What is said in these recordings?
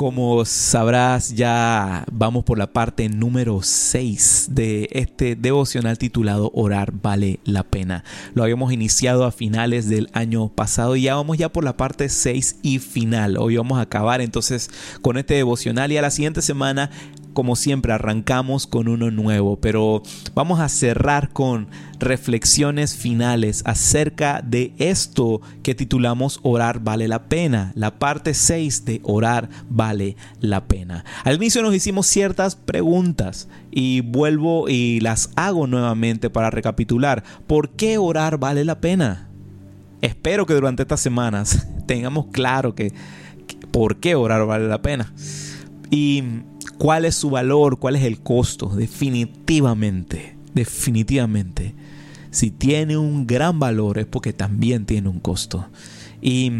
Como sabrás, ya vamos por la parte número 6 de este devocional titulado Orar vale la pena. Lo habíamos iniciado a finales del año pasado y ya vamos ya por la parte 6 y final. Hoy vamos a acabar entonces con este devocional y a la siguiente semana como siempre, arrancamos con uno nuevo, pero vamos a cerrar con reflexiones finales acerca de esto que titulamos Orar vale la pena, la parte 6 de Orar vale la pena. Al inicio nos hicimos ciertas preguntas y vuelvo y las hago nuevamente para recapitular. ¿Por qué orar vale la pena? Espero que durante estas semanas tengamos claro que, por qué orar vale la pena. Y cuál es su valor, cuál es el costo. Definitivamente, definitivamente. Si tiene un gran valor es porque también tiene un costo. Y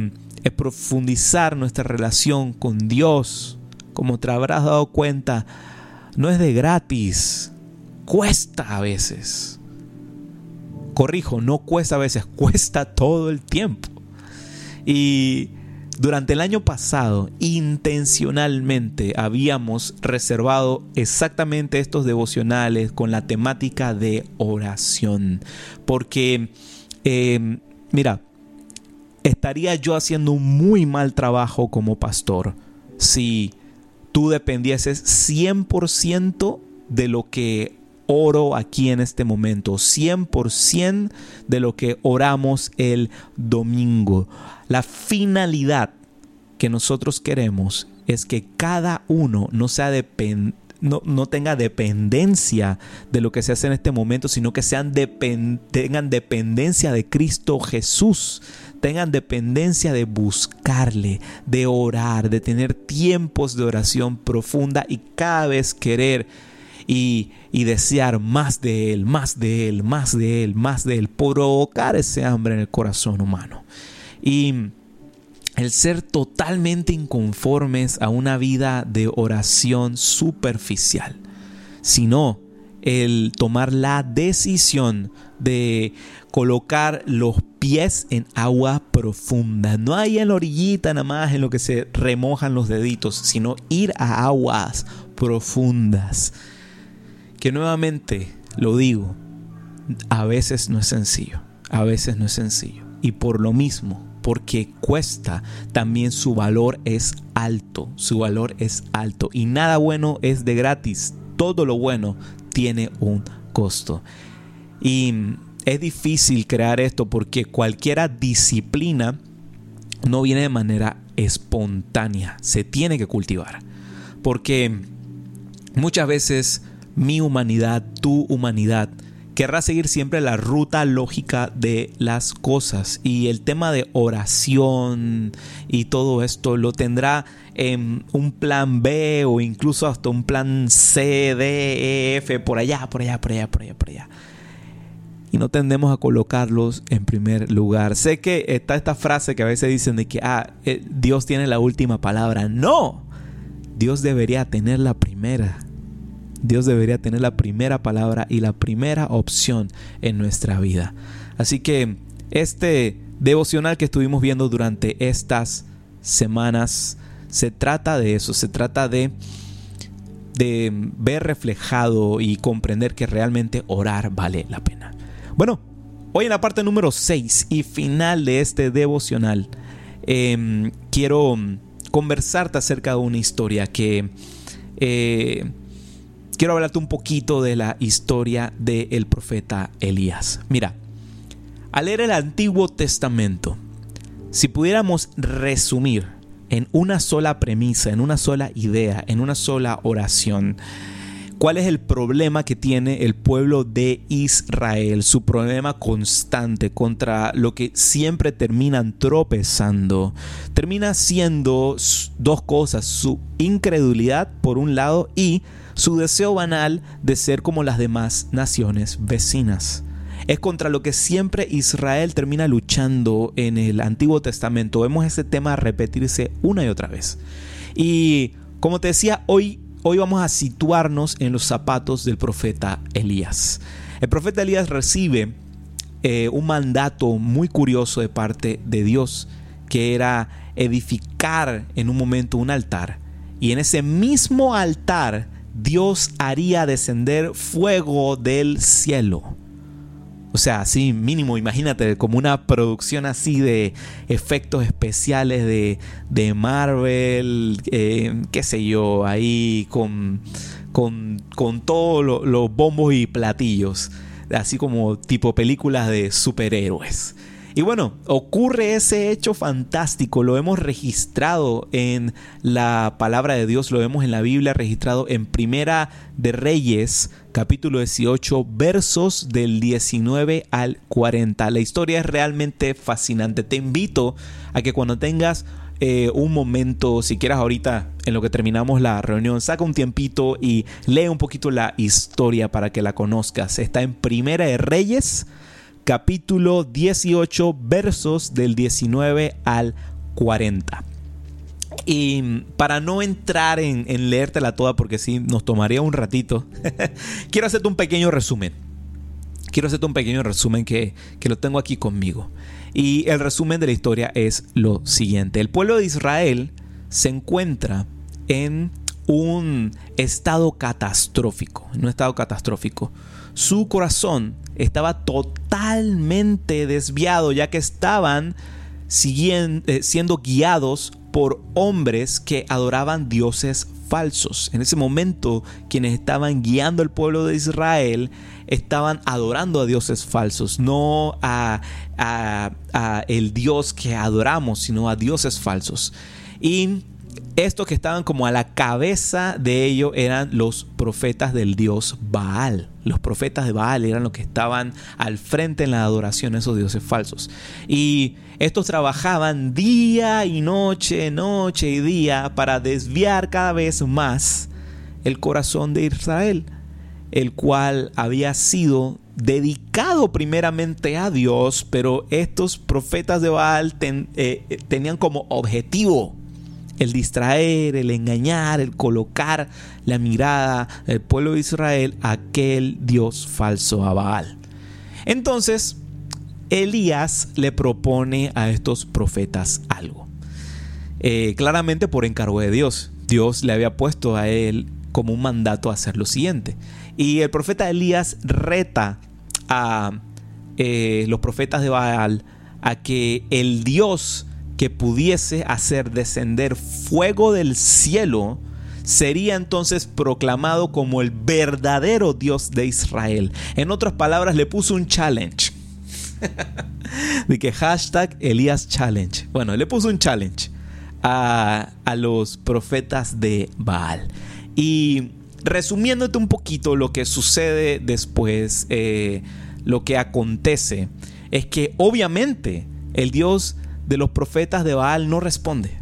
es profundizar nuestra relación con Dios. Como te habrás dado cuenta, no es de gratis. Cuesta a veces. Corrijo, no cuesta a veces, cuesta todo el tiempo. Y durante el año pasado, intencionalmente habíamos reservado exactamente estos devocionales con la temática de oración. Porque, em, mira, estaría yo haciendo un muy mal trabajo como pastor si tú dependieses 100% de lo que oro aquí en este momento, 100% de lo que oramos el domingo. La finalidad que nosotros queremos es que cada uno no sea no, tenga dependencia de lo que se hace en este momento, sino que sean tengan dependencia de Cristo Jesús, tengan dependencia de buscarle, de orar, de tener tiempos de oración profunda y cada vez querer y, y, desear más de Él, más de Él, más de Él, más de Él, provocar ese hambre en el corazón humano. Y el ser totalmente inconformes a una vida de oración superficial, sino el tomar la decisión de colocar los pies en agua profunda, no ahí en la orillita nada más en lo que se remojan los deditos, sino ir a aguas profundas. Que nuevamente lo digo, a veces no es sencillo, a veces no es sencillo. Y por lo mismo, porque cuesta, también su valor es alto, su valor es alto. Y nada bueno es de gratis, todo lo bueno tiene un costo. Y es difícil crear esto porque cualquiera disciplina no viene de manera espontánea, se tiene que cultivar. Porque muchas veces mi humanidad, tu humanidad, querrá seguir siempre la ruta lógica de las cosas y el tema de oración y todo esto lo tendrá en un plan B o incluso hasta un plan C, D, E, F, por allá, por allá, por allá, por allá, por allá. Y no tendemos a colocarlos en primer lugar. Sé que está esta frase que a veces dicen de que ah, eh, Dios tiene la última palabra. No, Dios debería tener la primera. Dios debería tener la primera palabra y la primera opción en nuestra vida. Así que este devocional que estuvimos viendo durante estas semanas se trata de eso, se trata de de ver reflejado y comprender que realmente orar vale la pena. Bueno, hoy en la parte número 6 y final de este devocional, em, quiero conversarte acerca de una historia que eh, quiero hablarte un poquito de la historia del profeta Elías. Mira, al leer el Antiguo Testamento, si pudiéramos resumir en una sola premisa, en una sola idea, en una sola oración, cuál es el problema que tiene el pueblo de Israel, su problema constante contra lo que siempre terminan tropezando, termina siendo dos cosas, su incredulidad por un lado y su deseo banal de ser como las demás naciones vecinas. Es contra lo que siempre Israel termina luchando en el Antiguo Testamento. Vemos ese tema repetirse una y otra vez. Y como te decía, hoy, hoy vamos a situarnos en los zapatos del profeta Elías. El profeta Elías recibe eh, un mandato muy curioso de parte de Dios, que era edificar en un momento un altar y en ese mismo altar Dios haría descender fuego del cielo. O sea, así mínimo, imagínate, como una producción así de efectos especiales de, de Marvel, eh, qué sé yo, ahí con, con, con todos los bombos y platillos, así como tipo películas de superhéroes. Y bueno, ocurre ese hecho fantástico, lo hemos registrado en la palabra de Dios, lo vemos en la Biblia registrado en Primera de Reyes, capítulo 18, versos del 19 al 40. La historia es realmente fascinante. Te invito a que cuando tengas eh, un momento, si quieras ahorita en lo que terminamos la reunión, saca un tiempito y lee un poquito la historia para que la conozcas. Está en Primera de Reyes capítulo 18 versos del 19 al 40. Y para no entrar en, leértela toda, porque sí, nos tomaría un ratito, quiero hacerte un pequeño resumen. Quiero hacerte un pequeño resumen que, que lo tengo aquí conmigo. Y el resumen de la historia es lo siguiente. El pueblo de Israel se encuentra en un estado catastrófico, en un estado catastrófico. Su corazón estaba totalmente desviado, ya que estaban eh, siendo guiados por hombres que adoraban dioses falsos. En ese momento, quienes estaban guiando al pueblo de Israel estaban adorando a dioses falsos, no a, a el Dios que adoramos, sino a dioses falsos. Y estos que estaban como a la cabeza de ello eran los profetas del dios Baal. Los profetas de Baal eran los que estaban al frente en la adoración a esos dioses falsos. Y estos trabajaban día y noche, noche y día para desviar cada vez más el corazón de Israel, el cual había sido dedicado primeramente a Dios, pero estos profetas de Baal eh, tenían como objetivo el distraer, el engañar, el colocar la mirada del pueblo de Israel a aquel Dios falso a Baal. Entonces, Elías le propone a estos profetas algo. Eh, claramente por encargo de Dios. Dios le había puesto a él como un mandato a hacer lo siguiente. Y el profeta Elías reta a eh, los profetas de Baal a que el Dios que pudiese hacer descender fuego del cielo, sería entonces proclamado como el verdadero Dios de Israel. En otras palabras, le puso un challenge. de que hashtag Elías Challenge. Bueno, le puso un challenge a, los profetas de Baal. Y resumiéndote un poquito lo que sucede después, eh, lo que acontece, es que obviamente el Dios de los profetas de Baal no responde.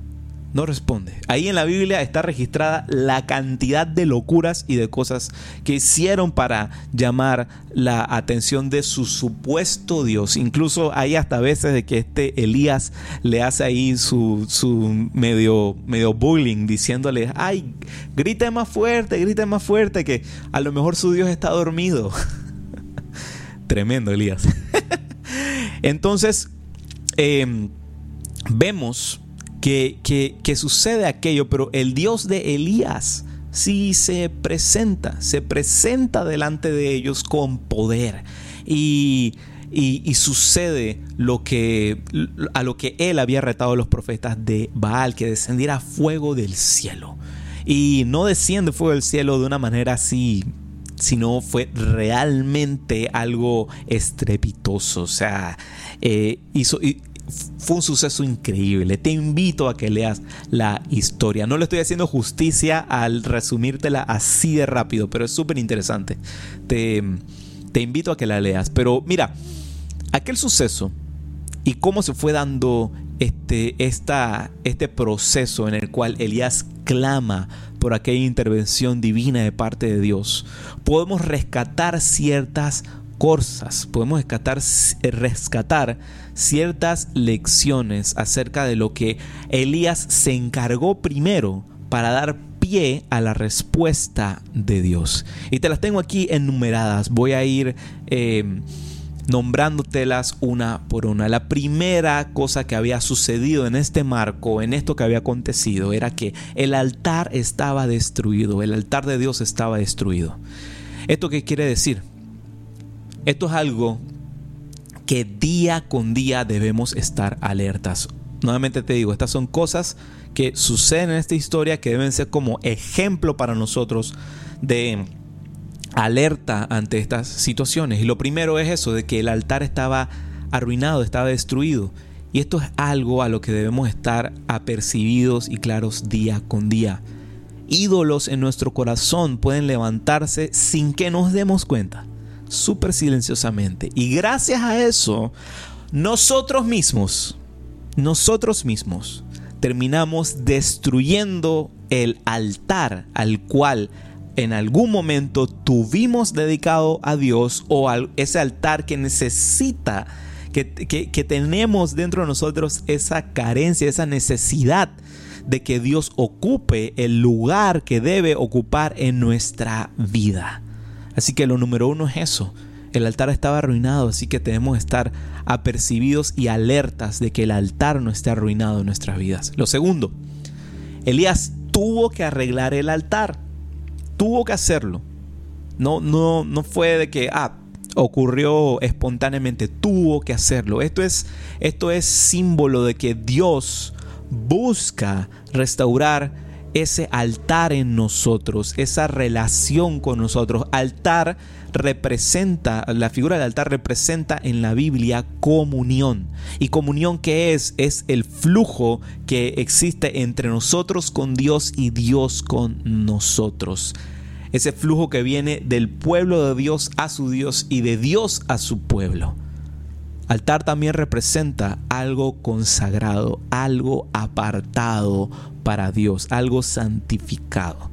No responde. Ahí en la Biblia está registrada la cantidad de locuras y de cosas que hicieron para llamar la atención de su supuesto Dios. Incluso hay hasta veces de que este Elías le hace ahí su, su medio, medio bullying diciéndole, ay, grite más fuerte, grite más fuerte, que a lo mejor su Dios está dormido. Tremendo Elías. Entonces, eh, vemos que, que, sucede aquello, pero el Dios de Elías sí se presenta, se presenta delante de ellos con poder. Y, y, sucede lo que, a lo que él había retado a los profetas de Baal, que descendiera fuego del cielo. Y no desciende fuego del cielo de una manera así, sino fue realmente algo estrepitoso. O sea, eh, hizo, fue un suceso increíble. Te invito a que leas la historia. No le estoy haciendo justicia al resumírtela así de rápido, pero es súper interesante. Te, invito a que la leas. Pero mira, aquel suceso y cómo se fue dando este, este proceso en el cual Elías clama por aquella intervención divina de parte de Dios, podemos rescatar ciertas podemos rescatar, rescatar ciertas lecciones acerca de lo que Elías se encargó primero para dar pie a la respuesta de Dios. Y te las tengo aquí enumeradas. Voy a ir eh, nombrándotelas una por una. La primera cosa que había sucedido en este marco, en esto que había acontecido, era que el altar estaba destruido, el altar de Dios estaba destruido. ¿Esto qué quiere decir? Esto es algo que día con día debemos estar alertas. Nuevamente te digo, estas son cosas que suceden en esta historia que deben ser como ejemplo para nosotros de alerta ante estas situaciones. Y lo primero es eso, de que el altar estaba arruinado, estaba destruido. Y esto es algo a lo que debemos estar apercibidos y claros día con día. Ídolos en nuestro corazón pueden levantarse sin que nos demos cuenta, súper silenciosamente. Y gracias a eso, nosotros mismos, nosotros mismos, terminamos destruyendo el altar al cual en algún momento tuvimos dedicado a Dios o ese altar que necesita, que, que, tenemos dentro de nosotros esa carencia, esa necesidad de que Dios ocupe el lugar que debe ocupar en nuestra vida. Así que lo número uno es eso. El altar estaba arruinado, así que tenemos que estar apercibidos y alertas de que el altar no esté arruinado en nuestras vidas. Lo segundo, Elías tuvo que arreglar el altar tuvo que hacerlo. No, no, no fue de que, ah, ocurrió espontáneamente, tuvo que hacerlo. Esto es, esto es símbolo de que Dios busca restaurar ese altar en nosotros, esa relación con nosotros. Altar representa, la figura del altar representa en la Biblia comunión. ¿Y comunión qué es? Es el flujo que existe entre nosotros con Dios y Dios con nosotros. Ese flujo que viene del pueblo de Dios a su Dios y de Dios a su pueblo. Altar también representa algo consagrado, algo apartado para Dios, algo santificado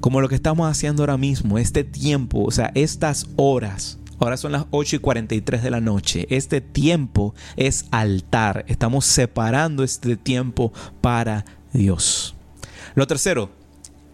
como lo que estamos haciendo ahora mismo, este tiempo, o sea, estas horas. Ahora son las 8 y 43 de la noche. Este tiempo es altar. Estamos separando este tiempo para Dios. Lo tercero,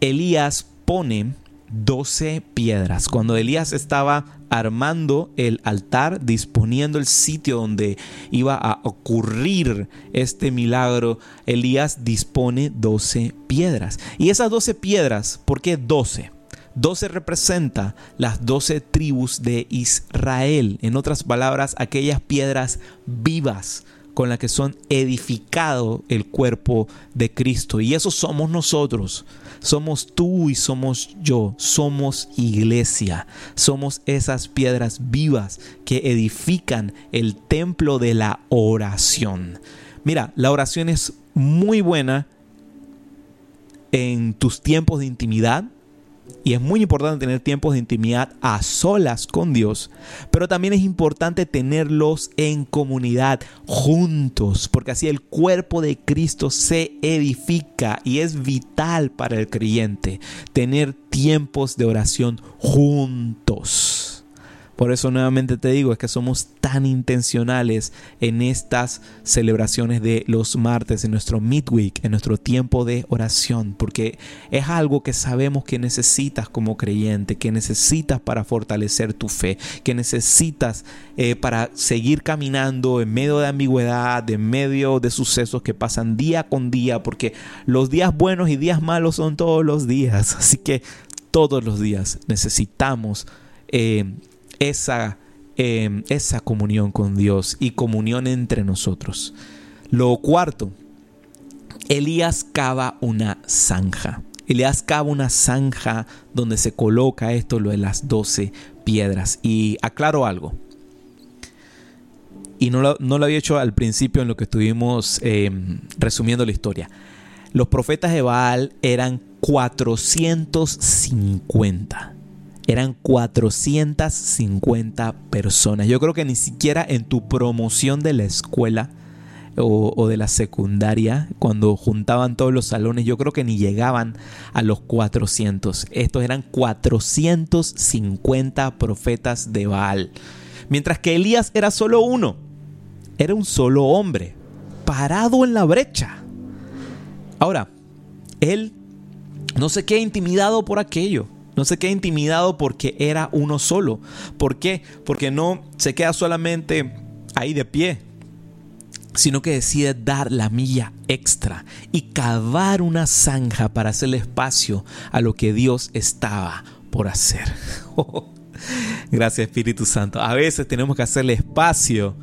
Elías pone 12 piedras. Cuando Elías estaba armando el altar, disponiendo el sitio donde iba a ocurrir este milagro, Elías dispone 12 piedras. Y esas 12 piedras, ¿por qué 12? 12 representa las 12 tribus de Israel. En otras palabras, aquellas piedras vivas con las que son edificado el cuerpo de Cristo. Y eso somos nosotros. Somos tú y somos yo. Somos iglesia. Somos esas piedras vivas que edifican el templo de la oración. Mira, la oración es muy buena en tus tiempos de intimidad, y es muy importante tener tiempos de intimidad a solas con Dios, pero también es importante tenerlos en comunidad juntos, porque así el cuerpo de Cristo se edifica y es vital para el creyente tener tiempos de oración juntos. Por eso nuevamente te digo, es que somos tan intencionales en estas celebraciones de los martes, en nuestro midweek, en nuestro tiempo de oración, porque es algo que sabemos que necesitas como creyente, que necesitas para fortalecer tu fe, que necesitas eh, para seguir caminando en medio de ambigüedad, en medio de sucesos que pasan día con día, porque los días buenos y días malos son todos los días, así que todos los días necesitamos... Eh, esa, em, esa comunión con Dios y comunión entre nosotros. Lo cuarto, Elías cava una zanja. Elías cava una zanja donde se coloca esto, lo de las doce piedras. Y aclaro algo. Y no lo, no lo había hecho al principio en lo que estuvimos em, resumiendo la historia. Los profetas de Baal eran 450 eran 450 personas. Yo creo que ni siquiera en tu promoción de la escuela o, de la secundaria, cuando juntaban todos los salones, yo creo que ni llegaban a los 400. Estos eran 450 profetas de Baal. Mientras que Elías era solo uno. Era un solo hombre, parado en la brecha. Ahora, él no se queda intimidado por aquello no se queda intimidado porque era uno solo. ¿Por qué? Porque no se queda solamente ahí de pie, sino que decide dar la milla extra y cavar una zanja para hacerle espacio a lo que Dios estaba por hacer. Gracias Espíritu Santo. A veces tenemos que hacerle espacio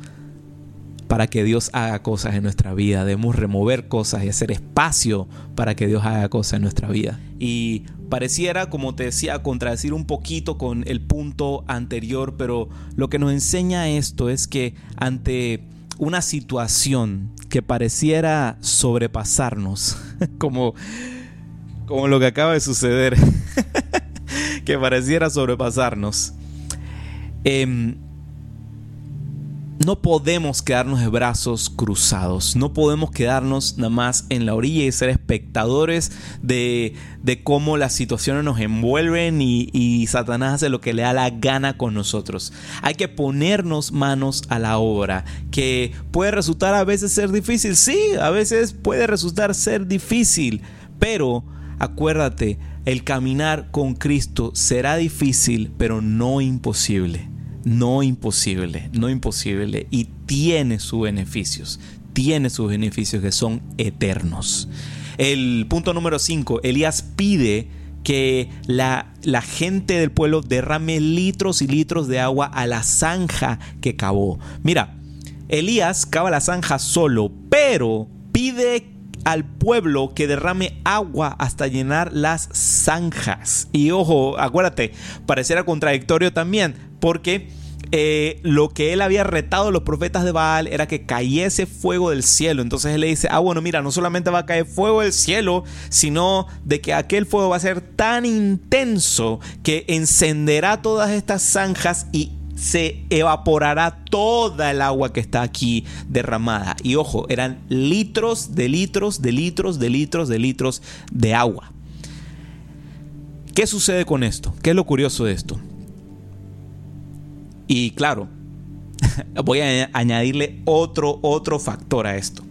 para que Dios haga cosas en nuestra vida. Debemos remover cosas y hacer espacio para que Dios haga cosas en nuestra vida. Y pareciera, como te decía, contradecir un poquito con el punto anterior, pero lo que nos enseña esto es que ante una situación que pareciera sobrepasarnos, como, como lo que acaba de suceder, que pareciera sobrepasarnos, eh, no podemos quedarnos de brazos cruzados, no podemos quedarnos nada más en la orilla y ser espectadores de, cómo las situaciones nos envuelven y, y, Satanás hace lo que le da la gana con nosotros. Hay que ponernos manos a la obra, que puede resultar a veces ser difícil, sí, a veces puede resultar ser difícil, pero acuérdate, el caminar con Cristo será difícil, pero no imposible no imposible, no imposible y tiene sus beneficios, tiene sus beneficios que son eternos. El punto número 5, Elías pide que la, la, gente del pueblo derrame litros y litros de agua a la zanja que cavó. Mira, Elías cava la zanja solo, pero pide al pueblo que derrame agua hasta llenar las zanjas. Y ojo, acuérdate, pareciera contradictorio también, porque eh, lo que él había retado a los profetas de Baal era que cayese fuego del cielo. Entonces él le dice, ah, bueno, mira, no solamente va a caer fuego del cielo, sino de que aquel fuego va a ser tan intenso que encenderá todas estas zanjas y se evaporará toda el agua que está aquí derramada. Y ojo, eran litros de litros de litros de litros de litros de agua. ¿Qué sucede con esto? ¿Qué es lo curioso de esto? Y claro, voy a añadirle otro, otro factor a esto.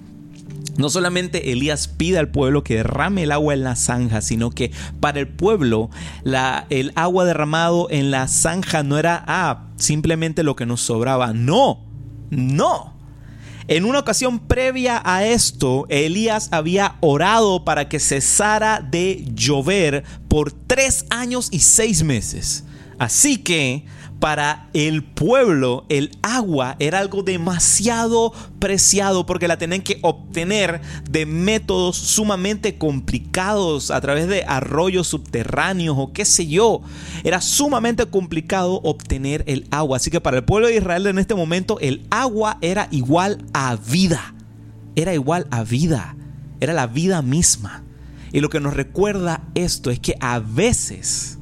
No solamente Elías pide al pueblo que derrame el agua en la zanja, sino que para el pueblo la, el agua derramado en la zanja no era ah, simplemente lo que nos sobraba. No, no. En una ocasión previa a esto, Elías había orado para que cesara de llover por tres años y seis meses. Así que para el pueblo el agua era algo demasiado preciado porque la tenían que obtener de métodos sumamente complicados a través de arroyos subterráneos o qué sé yo. Era sumamente complicado obtener el agua. Así que para el pueblo de Israel en este momento el agua era igual a vida. Era igual a vida. Era la vida misma. Y lo que nos recuerda esto es que a veces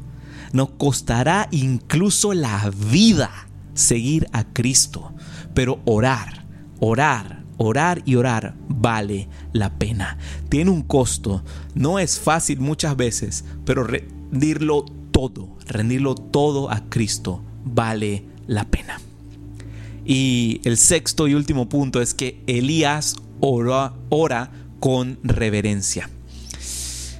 nos costará incluso la vida seguir a Cristo. Pero orar, orar, orar y orar vale la pena. Tiene un costo. No es fácil muchas veces, pero rendirlo todo, rendirlo todo a Cristo vale la pena. Y el sexto y último punto es que Elías ora, ora con reverencia.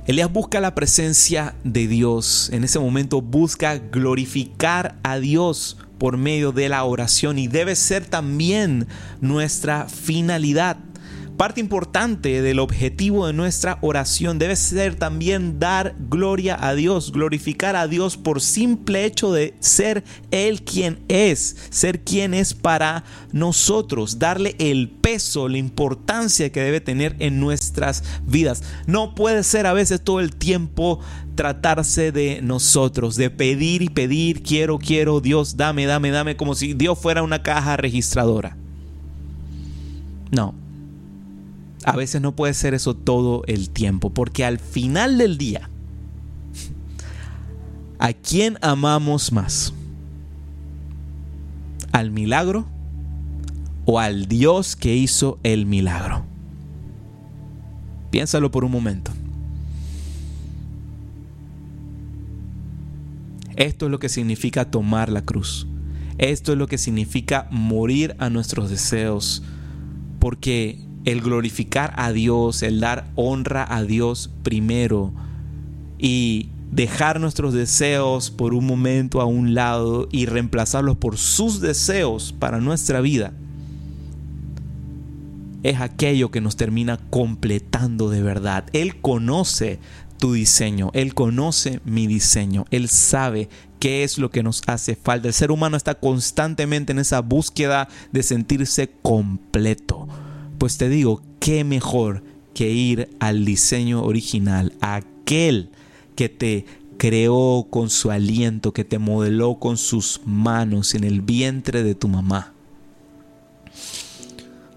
Elías busca la presencia de Dios. En ese momento busca glorificar a Dios por medio de la oración y debe ser también nuestra finalidad. Parte importante del objetivo de nuestra oración debe ser también dar gloria a Dios, glorificar a Dios por simple hecho de ser Él quien es, ser quien es para nosotros, darle el peso, la importancia que debe tener en nuestras vidas. No puede ser a veces todo el tiempo tratarse de nosotros, de pedir y pedir, quiero, quiero, Dios, dame, dame, dame, como si Dios fuera una caja registradora. No, a veces no puede ser eso todo el tiempo, porque al final del día, ¿a quién amamos más? ¿Al milagro o al Dios que hizo el milagro? Piénsalo por un momento. Esto es lo que significa tomar la cruz. Esto es lo que significa morir a nuestros deseos. Porque el glorificar a Dios, el dar honra a Dios primero y dejar nuestros deseos por un momento a un lado y reemplazarlos por sus deseos para nuestra vida, es aquello que nos termina completando de verdad. Él conoce tu diseño, Él conoce mi diseño, Él sabe qué es lo que nos hace falta. El ser humano está constantemente en esa búsqueda de sentirse completo. Pues te digo, qué mejor que ir al diseño original, aquel que te creó con su aliento, que te modeló con sus manos en el vientre de tu mamá.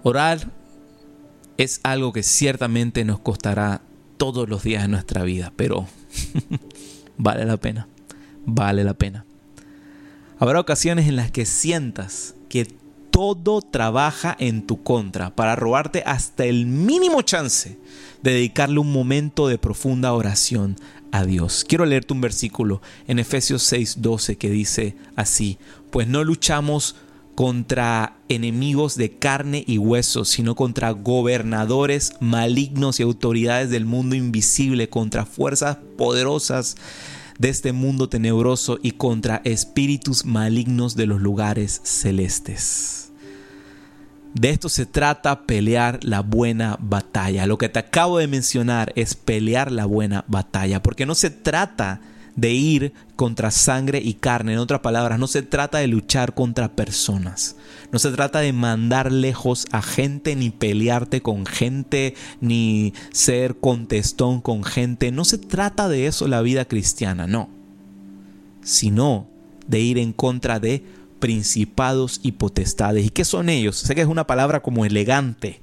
Orar es algo que ciertamente nos costará todos los días de nuestra vida, pero vale la pena, vale la pena. Habrá ocasiones en las que sientas que todo trabaja en tu contra para robarte hasta el mínimo chance de dedicarle un momento de profunda oración a Dios. Quiero leerte un versículo en Efesios 6:12 que dice así, pues no luchamos contra enemigos de carne y hueso, sino contra gobernadores malignos y autoridades del mundo invisible, contra fuerzas poderosas de este mundo tenebroso y contra espíritus malignos de los lugares celestes. De esto se trata pelear la buena batalla. Lo que te acabo de mencionar es pelear la buena batalla, porque no se trata de ir contra sangre y carne. En otras palabras, no se trata de luchar contra personas. No se trata de mandar lejos a gente, ni pelearte con gente, ni ser contestón con gente. No se trata de eso la vida cristiana, no. Sino de ir en contra de principados y potestades. ¿Y qué son ellos? Sé que es una palabra como elegante,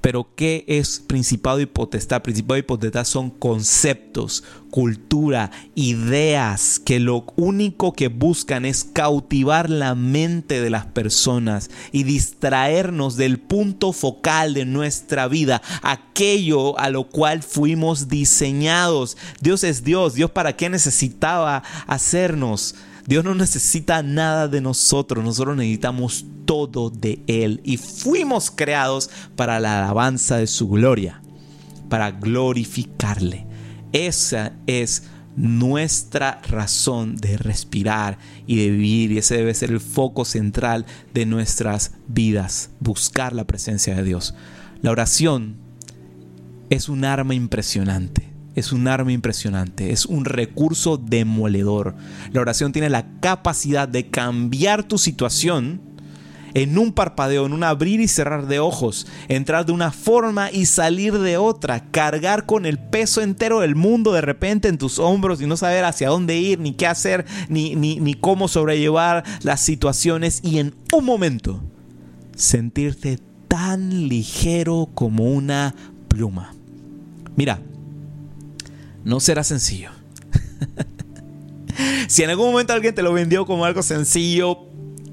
pero ¿qué es principado y potestad? Principado y potestad son conceptos, cultura, ideas que lo único que buscan es cautivar la mente de las personas y distraernos del punto focal de nuestra vida, aquello a lo cual fuimos diseñados. Dios es Dios. Dios para qué necesitaba hacernos Dios no necesita nada de nosotros, nosotros necesitamos todo de Él y fuimos creados para la alabanza de su gloria, para glorificarle. Esa es nuestra razón de respirar y de vivir y ese debe ser el foco central de nuestras vidas, buscar la presencia de Dios. La oración es un arma impresionante es un arma impresionante, es un recurso demoledor. La oración tiene la capacidad de cambiar tu situación en un parpadeo, en un abrir y cerrar de ojos, entrar de una forma y salir de otra, cargar con el peso entero del mundo de repente en tus hombros y no saber hacia dónde ir, ni qué hacer, ni, ni, ni cómo sobrellevar las situaciones y en un momento sentirte tan ligero como una pluma. Mira, no será sencillo. si en algún momento alguien te lo vendió como algo sencillo,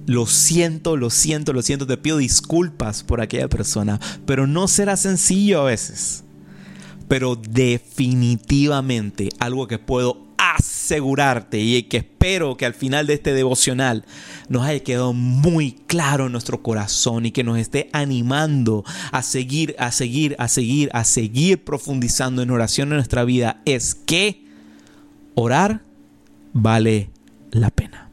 lo siento, lo siento, lo siento, te pido disculpas por aquella persona, pero no será sencillo a veces. Pero definitivamente algo que puedo asegurarte y que espero que al final de este devocional nos haya quedado muy claro en nuestro corazón y que nos esté animando a seguir, a seguir, a seguir, a seguir profundizando en oración en nuestra vida es que orar vale la pena.